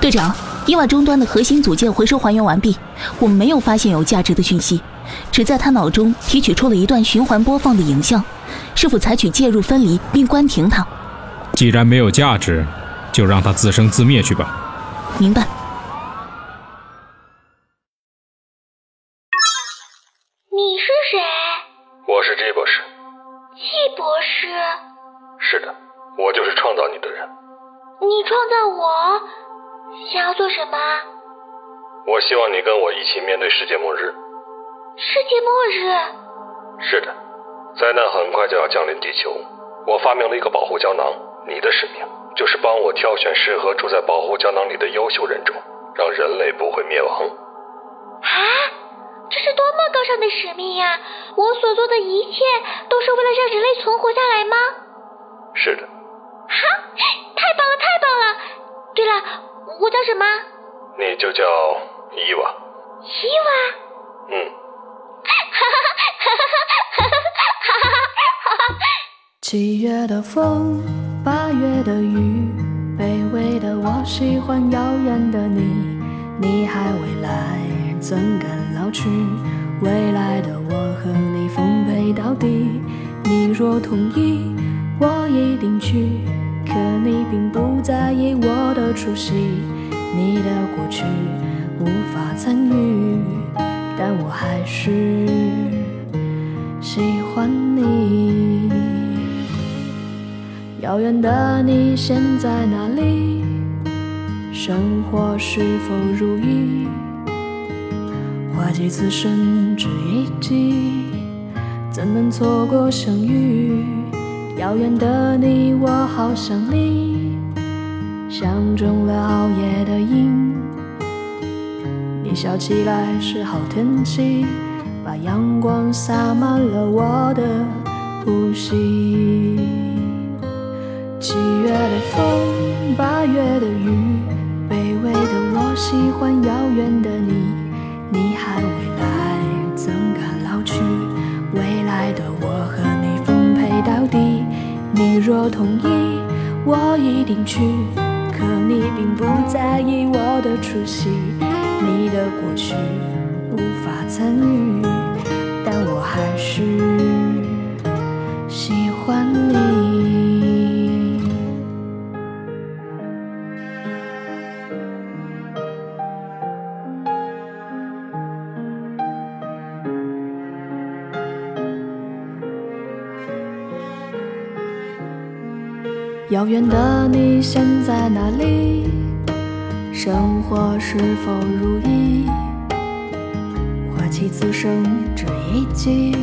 队长，伊娃终端的核心组件回收还原完毕，我们没有发现有价值的讯息，只在他脑中提取出了一段循环播放的影像，是否采取介入分离并关停它？既然没有价值，就让它自生自灭去吧。明白。你是谁？我是 G 博士。G 博士？是的，我就是创造你的人。你创造我，想要做什么？我希望你跟我一起面对世界末日。世界末日？是的，灾难很快就要降临地球。我发明了一个保护胶囊，你的使命就是帮我挑选适合住在保护胶囊里的优秀人种，让人类不会灭亡。啊，这是多么高尚的使命呀！我所做的一切都是为了让人类存活下来吗？是的。哈！太棒了，太棒了！对了，我叫什么？你就叫伊娃。伊娃。嗯。哈哈哈哈哈！哈哈哈哈哈！哈哈。七月的风，八月的雨，卑微的我喜欢遥远的你，你还未来，怎敢老去？未来的我和你奉陪到底，你若同意，我一定去，可你并。出席，你的过去无法参与，但我还是喜欢你。遥远的你现在哪里？生活是否如意？花季此生只一季，怎能错过相遇？遥远的你，我好想你，相中了熬夜的瘾。你笑起来是好天气，把阳光洒满了我的呼吸。七月的风，八月的雨，卑微的我喜欢遥远的你。你还未来，怎敢老去？未来的我和你奉陪到底。你若同意，我一定去。可你并不在意我的出席，你的过去无法参与，但我还遥远的你现在哪里？生活是否如意？花期此生只一季，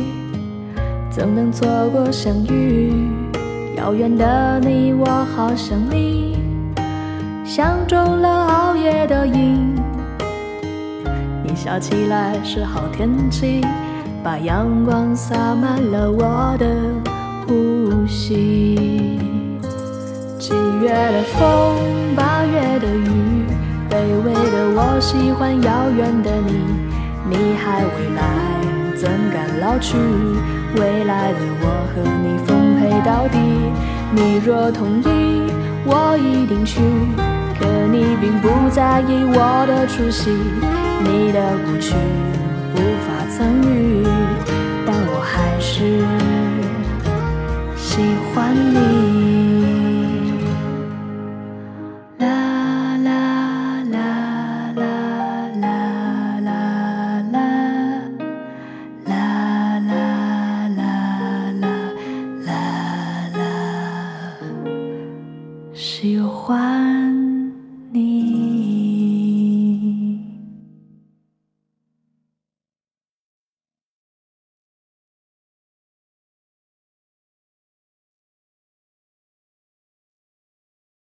怎能错过相遇？遥远的你，我好想你，相中了熬夜的瘾。你笑起来是好天气，把阳光洒满了我的呼吸。七月的风，八月的雨，卑微的我喜欢遥远的你。你还未来，怎敢老去？未来的我和你奉陪到底。你若同意，我一定去。可你并不在意我的出席，你的过去无法参与，但我还是喜欢